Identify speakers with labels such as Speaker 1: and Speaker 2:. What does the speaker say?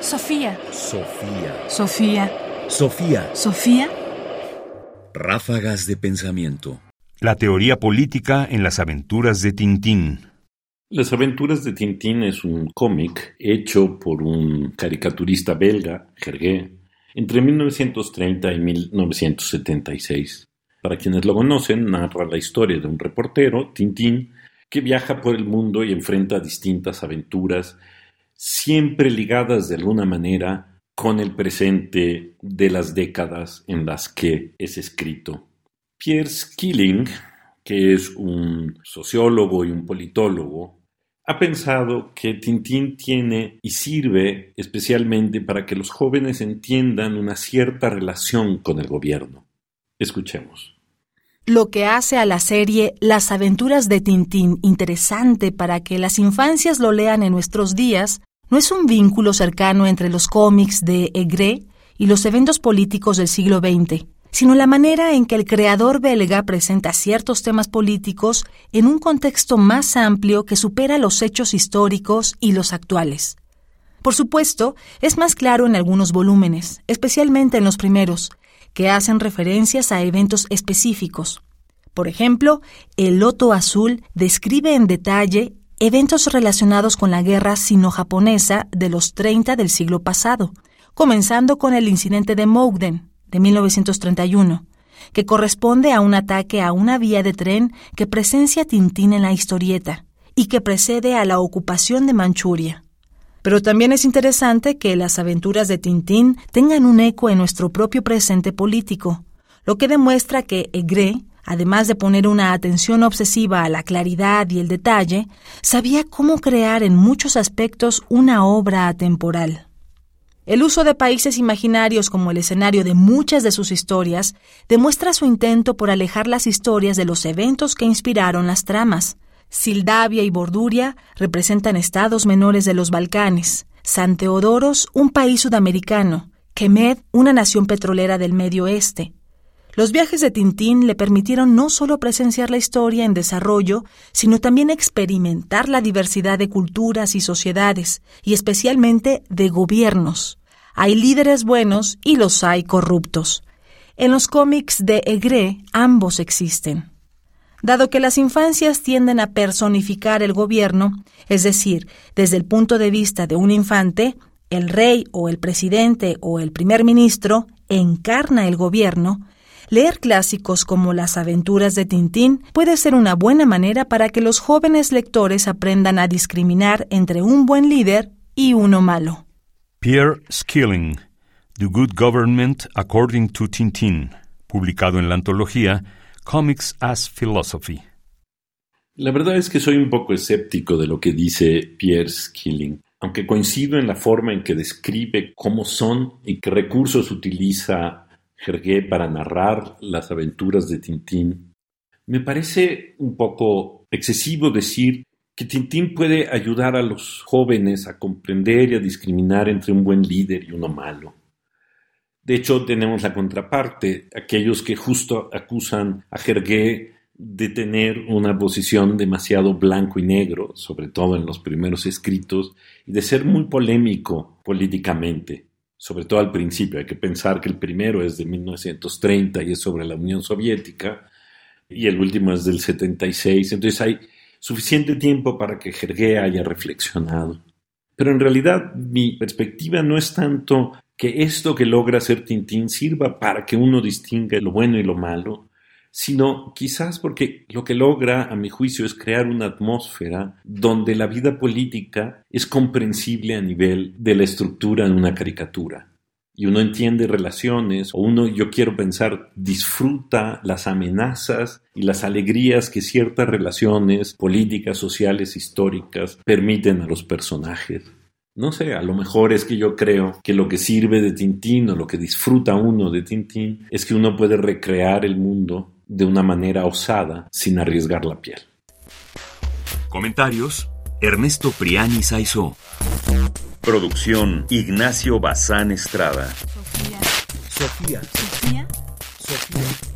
Speaker 1: Sofía.
Speaker 2: Sofía.
Speaker 1: Sofía.
Speaker 2: Sofía.
Speaker 1: Sofía.
Speaker 2: Ráfagas de pensamiento.
Speaker 3: La teoría política en las aventuras de Tintín.
Speaker 4: Las aventuras de Tintín es un cómic hecho por un caricaturista belga, Hergé, entre 1930 y 1976. Para quienes lo conocen, narra la historia de un reportero, Tintín, que viaja por el mundo y enfrenta distintas aventuras, siempre ligadas de alguna manera con el presente de las décadas en las que es escrito. Pierre Skilling, que es un sociólogo y un politólogo, ha pensado que Tintín tiene y sirve especialmente para que los jóvenes entiendan una cierta relación con el gobierno. Escuchemos.
Speaker 1: Lo que hace a la serie Las aventuras de Tintín interesante para que las infancias lo lean en nuestros días no es un vínculo cercano entre los cómics de Egre y los eventos políticos del siglo XX, sino la manera en que el creador belga presenta ciertos temas políticos en un contexto más amplio que supera los hechos históricos y los actuales. Por supuesto, es más claro en algunos volúmenes, especialmente en los primeros, que hacen referencias a eventos específicos. Por ejemplo, El Loto Azul describe en detalle eventos relacionados con la guerra sino-japonesa de los 30 del siglo pasado, comenzando con el incidente de Mogden, de 1931, que corresponde a un ataque a una vía de tren que presencia Tintín en la historieta y que precede a la ocupación de Manchuria. Pero también es interesante que las aventuras de Tintín tengan un eco en nuestro propio presente político, lo que demuestra que Egre, además de poner una atención obsesiva a la claridad y el detalle, sabía cómo crear en muchos aspectos una obra atemporal. El uso de países imaginarios como el escenario de muchas de sus historias demuestra su intento por alejar las historias de los eventos que inspiraron las tramas. Sildavia y Borduria representan estados menores de los Balcanes, San Teodoros, un país sudamericano, Kemed, una nación petrolera del Medio Oeste. Los viajes de Tintín le permitieron no solo presenciar la historia en desarrollo, sino también experimentar la diversidad de culturas y sociedades, y especialmente de gobiernos. Hay líderes buenos y los hay corruptos. En los cómics de Egre ambos existen. Dado que las infancias tienden a personificar el gobierno, es decir, desde el punto de vista de un infante, el rey o el presidente o el primer ministro encarna el gobierno, leer clásicos como Las aventuras de Tintín puede ser una buena manera para que los jóvenes lectores aprendan a discriminar entre un buen líder y uno malo.
Speaker 3: Pierre Skilling, The Good Government According to Tintin, publicado en la antología Comics as Philosophy.
Speaker 4: La verdad es que soy un poco escéptico de lo que dice Pierre Skilling, aunque coincido en la forma en que describe cómo son y qué recursos utiliza Hergé para narrar las aventuras de Tintín. Me parece un poco excesivo decir que Tintín puede ayudar a los jóvenes a comprender y a discriminar entre un buen líder y uno malo. De hecho, tenemos la contraparte, aquellos que justo acusan a Jergué de tener una posición demasiado blanco y negro, sobre todo en los primeros escritos, y de ser muy polémico políticamente, sobre todo al principio. Hay que pensar que el primero es de 1930 y es sobre la Unión Soviética, y el último es del 76. Entonces hay suficiente tiempo para que Jergué haya reflexionado. Pero en realidad mi perspectiva no es tanto que esto que logra hacer Tintín sirva para que uno distinga lo bueno y lo malo, sino quizás porque lo que logra, a mi juicio, es crear una atmósfera donde la vida política es comprensible a nivel de la estructura en una caricatura y uno entiende relaciones, o uno, yo quiero pensar, disfruta las amenazas y las alegrías que ciertas relaciones políticas, sociales, históricas permiten a los personajes. No sé, a lo mejor es que yo creo que lo que sirve de Tintín o lo que disfruta uno de Tintín es que uno puede recrear el mundo de una manera osada sin arriesgar la piel.
Speaker 2: Comentarios: Ernesto Priani Saizó. Producción: Ignacio Bazán Estrada.
Speaker 1: Sofía.
Speaker 2: Sofía. Sofía. Sofía.